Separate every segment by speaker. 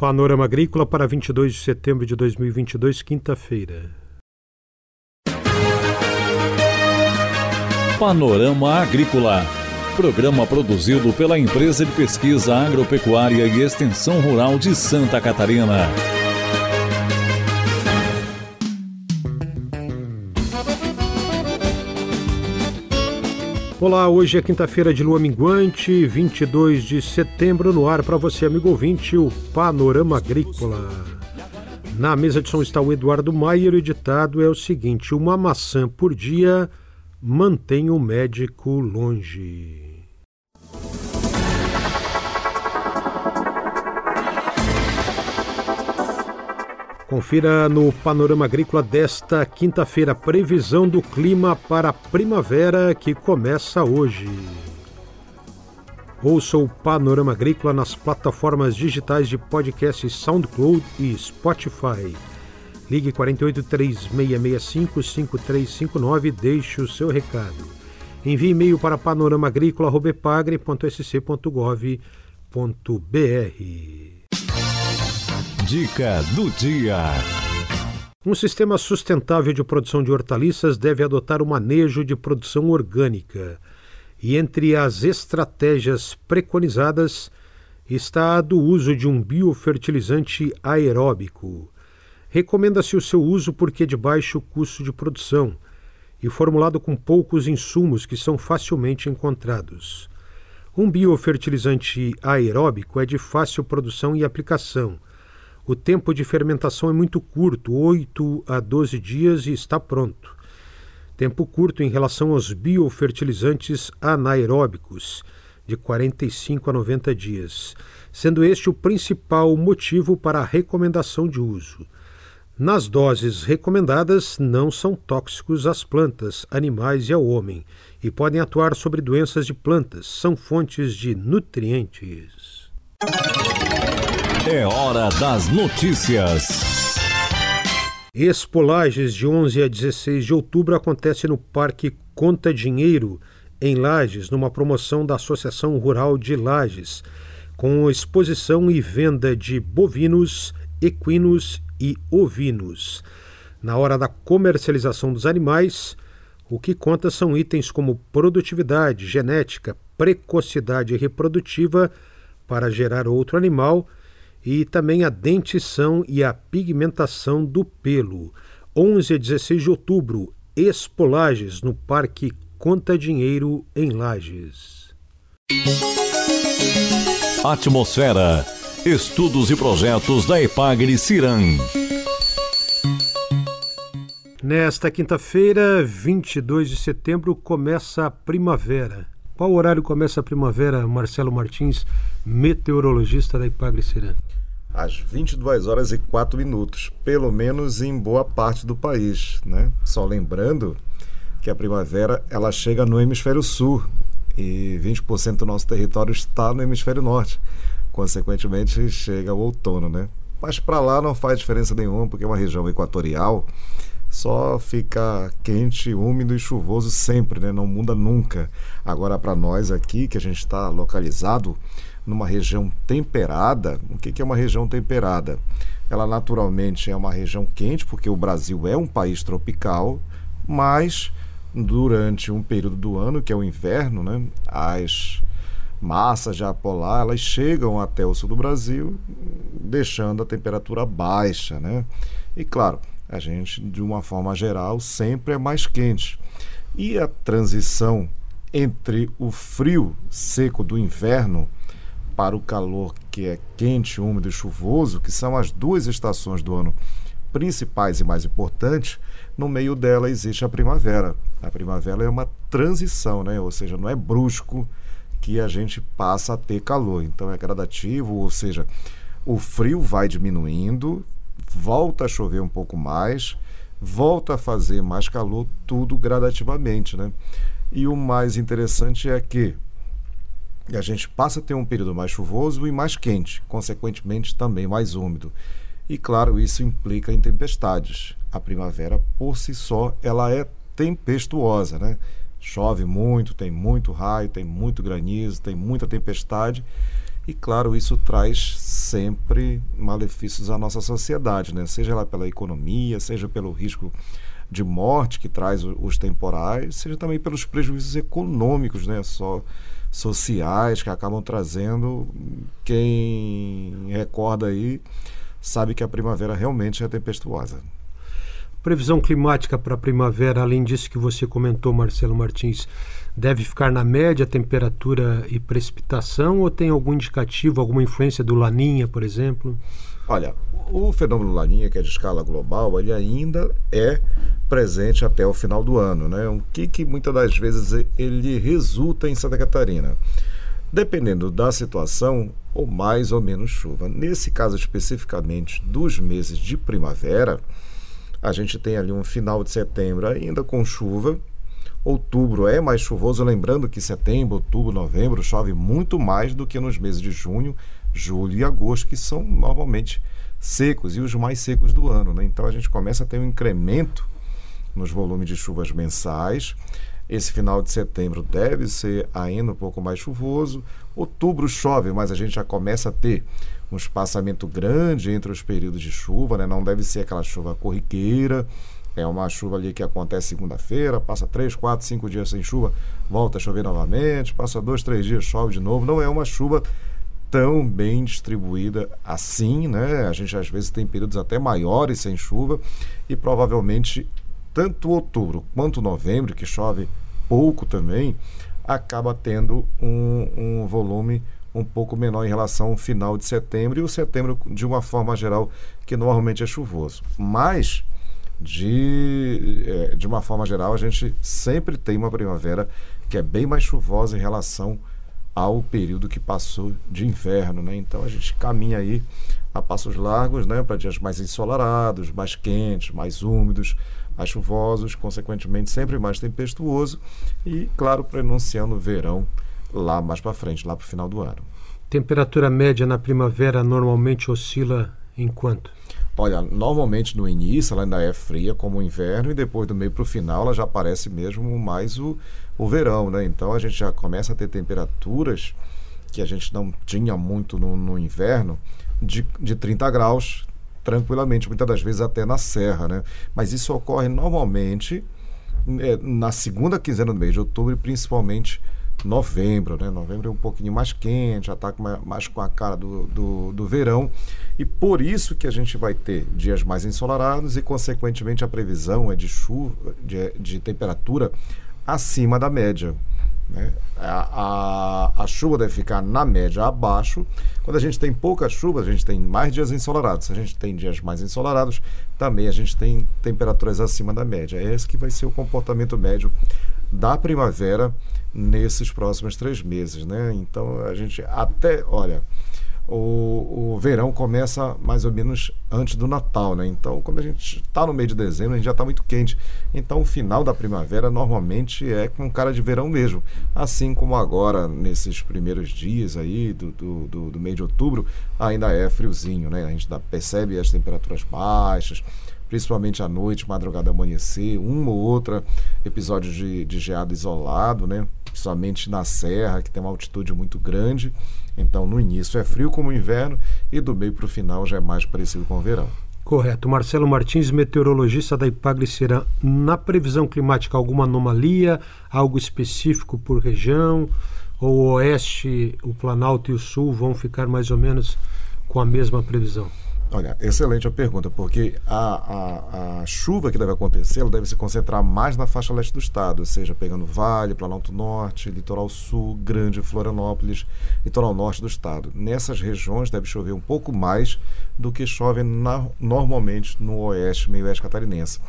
Speaker 1: Panorama Agrícola para 22 de setembro de 2022, quinta-feira.
Speaker 2: Panorama Agrícola. Programa produzido pela Empresa de Pesquisa Agropecuária e Extensão Rural de Santa Catarina.
Speaker 1: Olá, hoje é quinta-feira de lua minguante, 22 de setembro, no ar para você, amigo ouvinte, o Panorama Agrícola. Na mesa de som está o Eduardo Maier, o ditado é o seguinte: uma maçã por dia mantém o médico longe. Confira no Panorama Agrícola desta quinta-feira previsão do clima para a primavera que começa hoje. Ouça o Panorama Agrícola nas plataformas digitais de podcast SoundCloud e Spotify. Ligue 48 3665 5359 e deixe o seu recado. Envie e-mail para panoramaagrícola.pagre.sc.gov.br.
Speaker 2: Dica do dia.
Speaker 1: Um sistema sustentável de produção de hortaliças deve adotar o manejo de produção orgânica. E entre as estratégias preconizadas está a do uso de um biofertilizante aeróbico. Recomenda-se o seu uso porque é de baixo custo de produção e formulado com poucos insumos que são facilmente encontrados. Um biofertilizante aeróbico é de fácil produção e aplicação o tempo de fermentação é muito curto, 8 a 12 dias e está pronto. Tempo curto em relação aos biofertilizantes anaeróbicos, de 45 a 90 dias, sendo este o principal motivo para a recomendação de uso. Nas doses recomendadas, não são tóxicos às plantas, animais e ao homem, e podem atuar sobre doenças de plantas, são fontes de nutrientes.
Speaker 2: É hora das notícias.
Speaker 1: Expolagens de 11 a 16 de outubro acontece no Parque Conta Dinheiro, em Lages, numa promoção da Associação Rural de Lages, com exposição e venda de bovinos, equinos e ovinos. Na hora da comercialização dos animais, o que conta são itens como produtividade, genética, precocidade reprodutiva para gerar outro animal e também a dentição e a pigmentação do pelo. 11 a 16 de outubro, Expolages, no Parque Conta Dinheiro, em Lages.
Speaker 2: Atmosfera. Estudos e projetos da Epagre Ciran.
Speaker 1: Nesta quinta-feira, 22 de setembro, começa a primavera. Qual horário começa a primavera, Marcelo Martins, meteorologista da Ipagre Ciran?
Speaker 3: às 22 horas e 4 minutos, pelo menos em boa parte do país, né? Só lembrando que a primavera ela chega no hemisfério sul e 20% do nosso território está no hemisfério norte. Consequentemente, chega o outono, né? Mas para lá não faz diferença nenhuma, porque é uma região equatorial, só fica quente, úmido e chuvoso sempre, né? Não muda nunca. Agora para nós aqui, que a gente está localizado numa região temperada. O que é uma região temperada? Ela naturalmente é uma região quente, porque o Brasil é um país tropical, mas durante um período do ano, que é o inverno, né, as massas de ar polar elas chegam até o sul do Brasil, deixando a temperatura baixa. Né? E claro, a gente, de uma forma geral, sempre é mais quente. E a transição entre o frio seco do inverno para o calor que é quente, úmido e chuvoso, que são as duas estações do ano principais e mais importantes, no meio dela existe a primavera. A primavera é uma transição, né? ou seja, não é brusco que a gente passa a ter calor. Então é gradativo, ou seja, o frio vai diminuindo, volta a chover um pouco mais, volta a fazer mais calor, tudo gradativamente. Né? E o mais interessante é que a gente passa a ter um período mais chuvoso e mais quente, consequentemente também mais úmido. E claro, isso implica em tempestades. A primavera por si só, ela é tempestuosa, né? Chove muito, tem muito raio, tem muito granizo, tem muita tempestade. E claro, isso traz sempre malefícios à nossa sociedade, né? seja ela pela economia, seja pelo risco de morte que traz os temporais, seja também pelos prejuízos econômicos, né? Só sociais que acabam trazendo. Quem recorda aí sabe que a primavera realmente é tempestuosa.
Speaker 1: Previsão climática para a primavera, além disso que você comentou, Marcelo Martins, deve ficar na média temperatura e precipitação ou tem algum indicativo, alguma influência do Laninha, por exemplo?
Speaker 3: Olha, o fenômeno Laninha, que é de escala global, ele ainda é presente até o final do ano. Né? O que, que muitas das vezes ele resulta em Santa Catarina? Dependendo da situação, ou mais ou menos chuva. Nesse caso especificamente dos meses de primavera, a gente tem ali um final de setembro ainda com chuva. Outubro é mais chuvoso, lembrando que setembro, outubro, novembro chove muito mais do que nos meses de junho, julho e agosto, que são normalmente secos e os mais secos do ano. Né? Então a gente começa a ter um incremento nos volumes de chuvas mensais. Esse final de setembro deve ser ainda um pouco mais chuvoso. Outubro chove, mas a gente já começa a ter um espaçamento grande entre os períodos de chuva, né? não deve ser aquela chuva corriqueira. É uma chuva ali que acontece segunda-feira, passa três, quatro, cinco dias sem chuva, volta a chover novamente, passa dois, três dias, chove de novo. Não é uma chuva tão bem distribuída assim, né? A gente às vezes tem períodos até maiores sem chuva e provavelmente tanto outubro quanto novembro, que chove pouco também, acaba tendo um, um volume um pouco menor em relação ao final de setembro e o setembro, de uma forma geral, que normalmente é chuvoso. Mas, de, é, de uma forma geral, a gente sempre tem uma primavera que é bem mais chuvosa em relação ao período que passou de inverno. Né? Então, a gente caminha aí a passos largos né, para dias mais ensolarados, mais quentes, mais úmidos, mais chuvosos, consequentemente sempre mais tempestuoso e, claro, prenunciando o verão lá mais para frente, lá para o final do ano.
Speaker 1: Temperatura média na primavera normalmente oscila em quanto?
Speaker 3: Olha, normalmente no início ela ainda é fria como o inverno e depois do meio para o final ela já aparece mesmo mais o, o verão, né? Então a gente já começa a ter temperaturas que a gente não tinha muito no, no inverno de, de 30 graus tranquilamente, muitas das vezes até na serra, né? Mas isso ocorre normalmente é, na segunda quinzena do mês de outubro principalmente novembro, né? Novembro é um pouquinho mais quente, já está mais com a cara do, do, do, verão. E por isso que a gente vai ter dias mais ensolarados e, consequentemente, a previsão é de chuva, de, de temperatura acima da média. Né? A, a, a, chuva deve ficar na média abaixo. Quando a gente tem pouca chuva, a gente tem mais dias ensolarados. Se a gente tem dias mais ensolarados, também a gente tem temperaturas acima da média. É esse que vai ser o comportamento médio da primavera nesses próximos três meses. Né? Então a gente até, olha, o, o verão começa mais ou menos antes do Natal, né? Então, quando a gente está no meio de dezembro, a gente já está muito quente. Então, o final da primavera normalmente é com cara de verão mesmo. Assim como agora, nesses primeiros dias aí do, do, do, do mês de outubro, ainda é friozinho, né? A gente dá, percebe as temperaturas baixas, principalmente à noite, madrugada, amanhecer, um ou outro episódio de, de geada isolado, né? Principalmente na serra, que tem uma altitude muito grande. Então, no início é frio como o inverno e do meio para o final já é mais parecido com o verão.
Speaker 1: Correto. Marcelo Martins, meteorologista da Ipagre. Na previsão climática, alguma anomalia, algo específico por região? Ou o oeste, o Planalto e o Sul vão ficar mais ou menos com a mesma previsão?
Speaker 3: Olha, excelente a pergunta, porque a, a, a, chuva que deve acontecer ela deve se concentrar mais na faixa leste do estado, ou seja, pegando Vale, Planalto Norte, Litoral Sul, Grande Florianópolis, Litoral Norte do estado. Nessas regiões deve chover um pouco mais do que chove na, normalmente no oeste, meio oeste catarinense.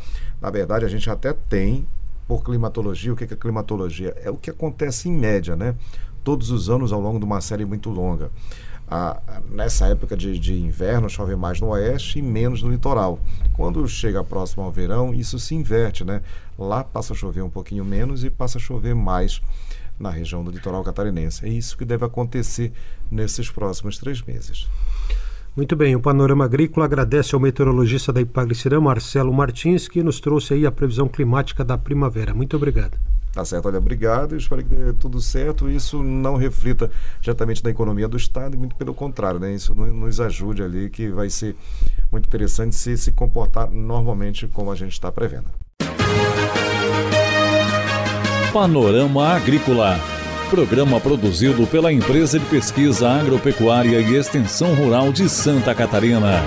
Speaker 3: Na verdade, a gente até tem, por climatologia, o que é climatologia? É o que acontece em média, né? Todos os anos ao longo de uma série muito longa a, nessa época de, de, inverno chove mais no oeste e menos no litoral. Quando chega próximo ao verão, isso se inverte, né? Lá passa a chover um pouquinho menos e passa a chover mais na região do litoral catarinense. É isso que deve acontecer nesses próximos três meses.
Speaker 1: Muito bem, o Panorama Agrícola agradece ao meteorologista da Ipaglicirã, Marcelo Martins, que nos trouxe aí a previsão climática da primavera. Muito obrigado.
Speaker 3: Tá certo, olha, obrigado. Espero que dê tudo certo. Isso não reflita diretamente na economia do Estado, muito pelo contrário, né? Isso nos ajude ali, que vai ser muito interessante se se comportar normalmente como a gente está prevendo.
Speaker 2: Panorama Agrícola. Programa produzido pela Empresa de Pesquisa Agropecuária e Extensão Rural de Santa Catarina.